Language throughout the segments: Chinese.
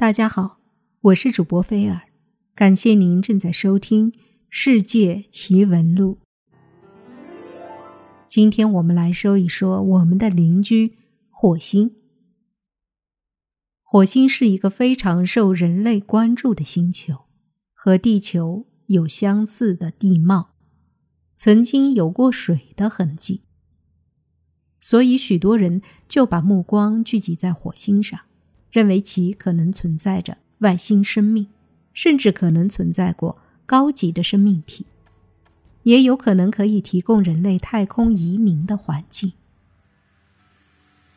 大家好，我是主播菲尔，感谢您正在收听《世界奇闻录》。今天我们来说一说我们的邻居火星。火星是一个非常受人类关注的星球，和地球有相似的地貌，曾经有过水的痕迹，所以许多人就把目光聚集在火星上。认为其可能存在着外星生命，甚至可能存在过高级的生命体，也有可能可以提供人类太空移民的环境。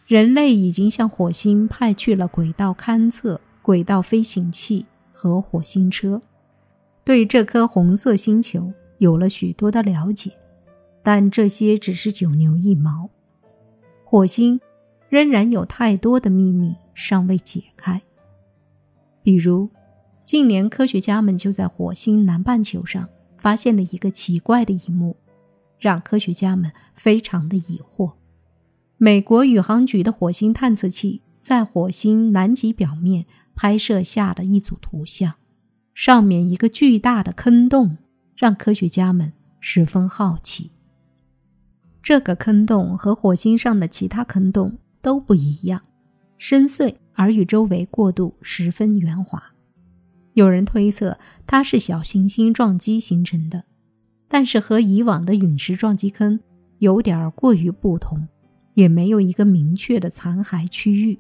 人类已经向火星派去了轨道勘测、轨道飞行器和火星车，对这颗红色星球有了许多的了解，但这些只是九牛一毛。火星仍然有太多的秘密。尚未解开。比如，近年科学家们就在火星南半球上发现了一个奇怪的一幕，让科学家们非常的疑惑。美国宇航局的火星探测器在火星南极表面拍摄下的一组图像，上面一个巨大的坑洞，让科学家们十分好奇。这个坑洞和火星上的其他坑洞都不一样。深邃而与周围过渡十分圆滑，有人推测它是小行星撞击形成的，但是和以往的陨石撞击坑有点过于不同，也没有一个明确的残骸区域。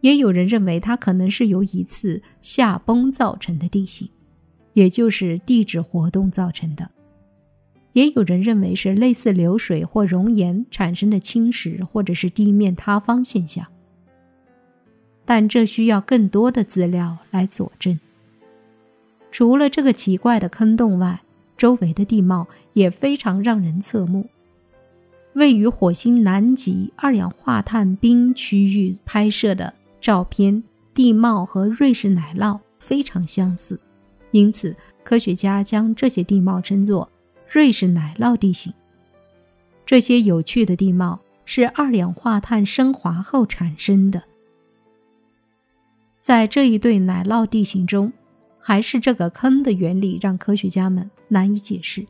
也有人认为它可能是由一次下崩造成的地形，也就是地质活动造成的。也有人认为是类似流水或熔岩产生的侵蚀，或者是地面塌方现象，但这需要更多的资料来佐证。除了这个奇怪的坑洞外，周围的地貌也非常让人侧目。位于火星南极二氧化碳冰区域拍摄的照片，地貌和瑞士奶酪非常相似，因此科学家将这些地貌称作。瑞士奶酪地形，这些有趣的地貌是二氧化碳升华后产生的。在这一对奶酪地形中，还是这个坑的原理让科学家们难以解释。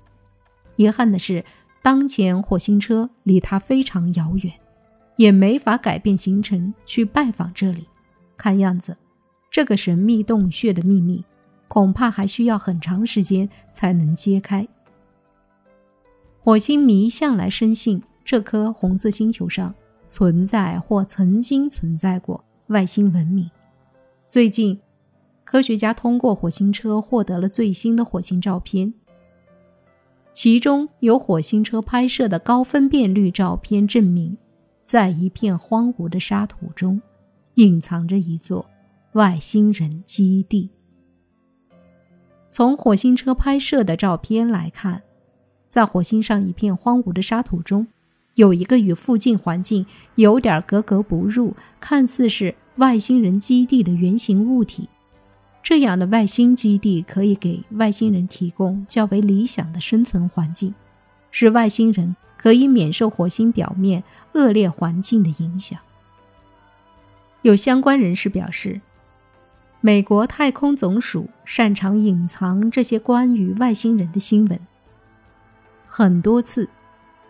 遗憾的是，当前火星车离它非常遥远，也没法改变行程去拜访这里。看样子，这个神秘洞穴的秘密恐怕还需要很长时间才能揭开。火星迷向来深信这颗红色星球上存在或曾经存在过外星文明。最近，科学家通过火星车获得了最新的火星照片，其中有火星车拍摄的高分辨率照片，证明在一片荒芜的沙土中隐藏着一座外星人基地。从火星车拍摄的照片来看。在火星上一片荒芜的沙土中，有一个与附近环境有点格格不入、看似是外星人基地的圆形物体。这样的外星基地可以给外星人提供较为理想的生存环境，使外星人可以免受火星表面恶劣环境的影响。有相关人士表示，美国太空总署擅长隐藏这些关于外星人的新闻。很多次，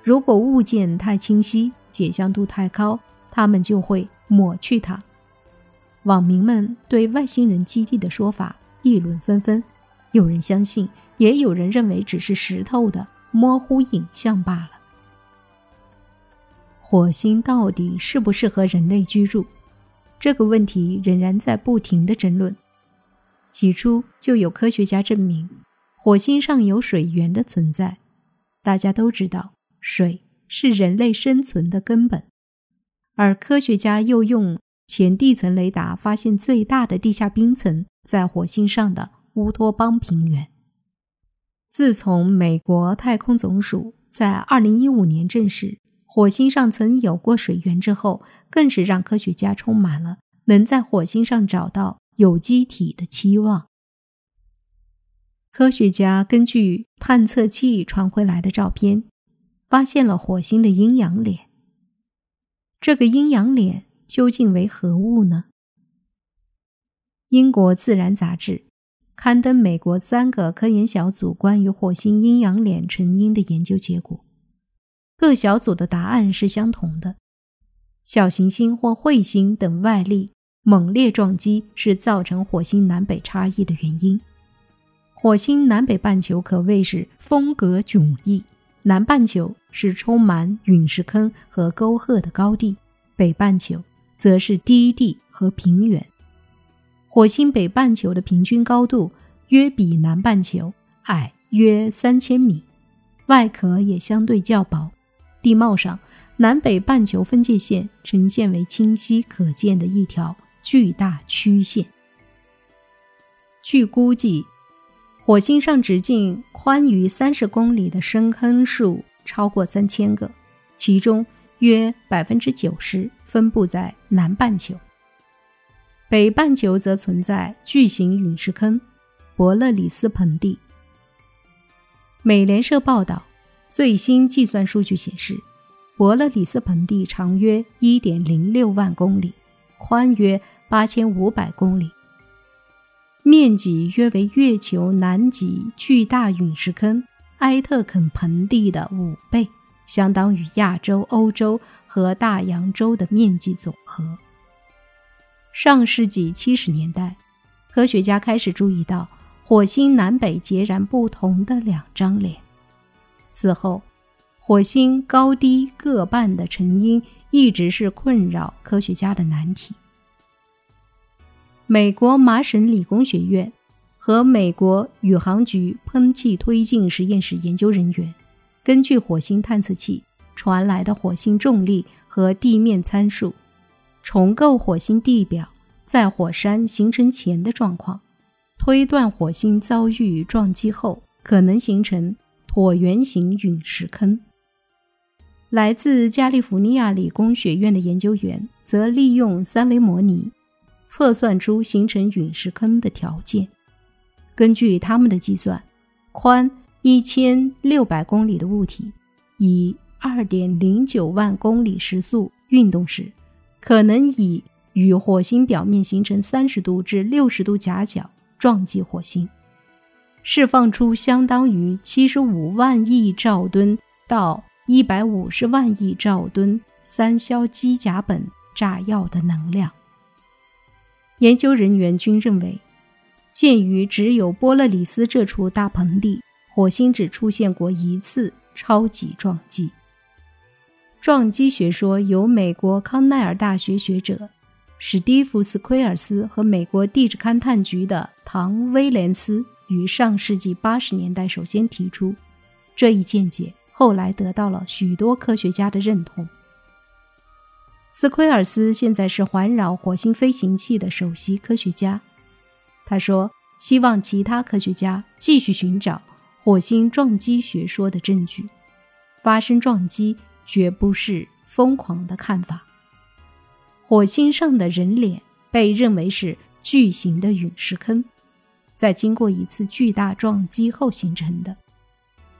如果物件太清晰、解像度太高，他们就会抹去它。网民们对外星人基地的说法议论纷纷，有人相信，也有人认为只是石头的模糊影像罢了。火星到底适不适合人类居住？这个问题仍然在不停的争论。起初就有科学家证明，火星上有水源的存在。大家都知道，水是人类生存的根本，而科学家又用前地层雷达发现最大的地下冰层在火星上的乌托邦平原。自从美国太空总署在2015年证实火星上曾有过水源之后，更是让科学家充满了能在火星上找到有机体的期望。科学家根据探测器传回来的照片，发现了火星的阴阳脸。这个阴阳脸究竟为何物呢？英国自然杂志刊登美国三个科研小组关于火星阴阳脸成因的研究结果，各小组的答案是相同的：小行星或彗星等外力猛烈撞击是造成火星南北差异的原因。火星南北半球可谓是风格迥异，南半球是充满陨石坑和沟壑的高地，北半球则是低地和平原。火星北半球的平均高度约比南半球矮约三千米，外壳也相对较薄。地貌上，南北半球分界线呈现为清晰可见的一条巨大曲线。据估计，火星上直径宽于三十公里的深坑数超过三千个，其中约百分之九十分布在南半球。北半球则存在巨型陨石坑——伯勒里斯盆地。美联社报道，最新计算数据显示，伯勒里斯盆地长约1.06万公里，宽约8500公里，面积约为月球南极巨大陨石坑埃特肯盆地的五倍，相当于亚洲、欧洲和大洋洲的面积总和。上世纪七十年代，科学家开始注意到火星南北截然不同的两张脸。此后，火星高低各半的成因一直是困扰科学家的难题。美国麻省理工学院和美国宇航局喷气推进实验室研究人员，根据火星探测器传来的火星重力和地面参数。重构火星地表在火山形成前的状况，推断火星遭遇撞击后可能形成椭圆形陨石坑。来自加利福尼亚理工学院的研究员则利用三维模拟测算出形成陨石坑的条件。根据他们的计算，宽一千六百公里的物体以二点零九万公里时速运动时。可能以与火星表面形成三十度至六十度夹角撞击火星，释放出相当于七十五万亿兆吨到一百五十万亿兆吨三硝基甲苯炸药的能量。研究人员均认为，鉴于只有波勒里斯这处大盆地，火星只出现过一次超级撞击。撞击学说由美国康奈尔大学学者史蒂夫斯奎尔斯和美国地质勘探局的唐威廉斯于上世纪八十年代首先提出。这一见解后来得到了许多科学家的认同。斯奎尔斯现在是环绕火星飞行器的首席科学家。他说：“希望其他科学家继续寻找火星撞击学说的证据，发生撞击。”绝不是疯狂的看法。火星上的人脸被认为是巨型的陨石坑，在经过一次巨大撞击后形成的。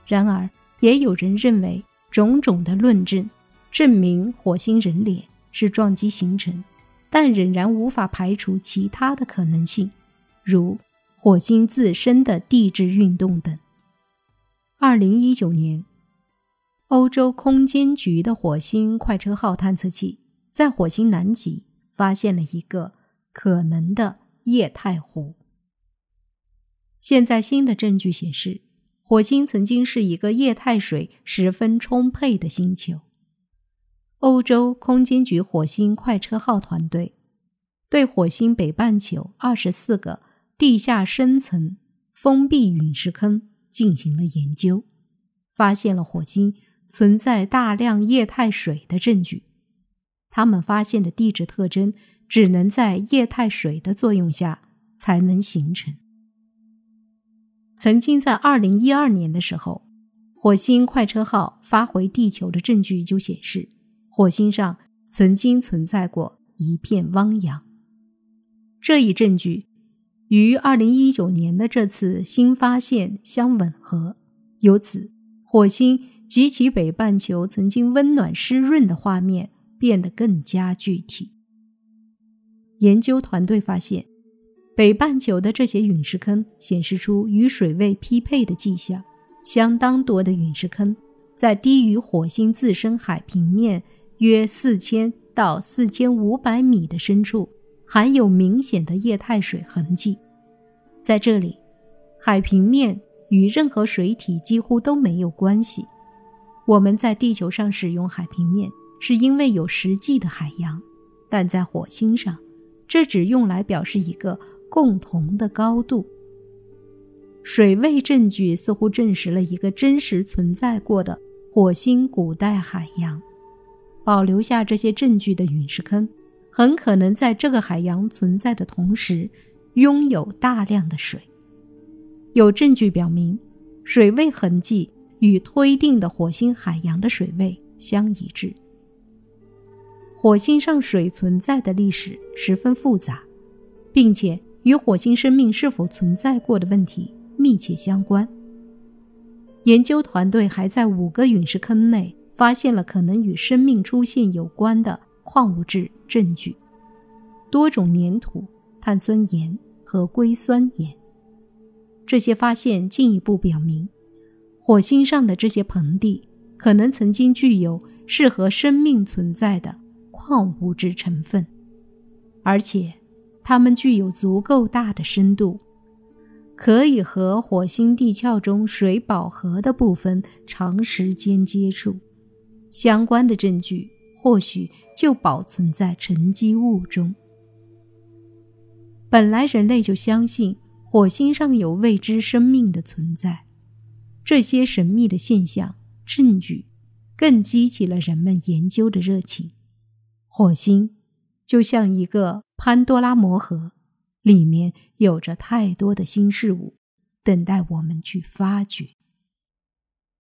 然而，也有人认为种种的论证证明火星人脸是撞击形成，但仍然无法排除其他的可能性，如火星自身的地质运动等。二零一九年。欧洲空间局的火星快车号探测器在火星南极发现了一个可能的液态湖。现在新的证据显示，火星曾经是一个液态水十分充沛的星球。欧洲空间局火星快车号团队对火星北半球二十四个地下深层封闭陨石坑进行了研究，发现了火星。存在大量液态水的证据，他们发现的地质特征只能在液态水的作用下才能形成。曾经在二零一二年的时候，火星快车号发回地球的证据就显示，火星上曾经存在过一片汪洋。这一证据与二零一九年的这次新发现相吻合，由此火星。及其北半球曾经温暖湿润的画面变得更加具体。研究团队发现，北半球的这些陨石坑显示出与水位匹配的迹象，相当多的陨石坑在低于火星自身海平面约四千到四千五百米的深处，含有明显的液态水痕迹。在这里，海平面与任何水体几乎都没有关系。我们在地球上使用海平面，是因为有实际的海洋，但在火星上，这只用来表示一个共同的高度。水位证据似乎证实了一个真实存在过的火星古代海洋。保留下这些证据的陨石坑，很可能在这个海洋存在的同时，拥有大量的水。有证据表明，水位痕迹。与推定的火星海洋的水位相一致。火星上水存在的历史十分复杂，并且与火星生命是否存在过的问题密切相关。研究团队还在五个陨石坑内发现了可能与生命出现有关的矿物质证据，多种粘土、碳酸盐和硅酸盐。这些发现进一步表明。火星上的这些盆地可能曾经具有适合生命存在的矿物质成分，而且它们具有足够大的深度，可以和火星地壳中水饱和的部分长时间接触。相关的证据或许就保存在沉积物中。本来人类就相信火星上有未知生命的存在。这些神秘的现象证据，更激起了人们研究的热情。火星就像一个潘多拉魔盒，里面有着太多的新事物，等待我们去发掘。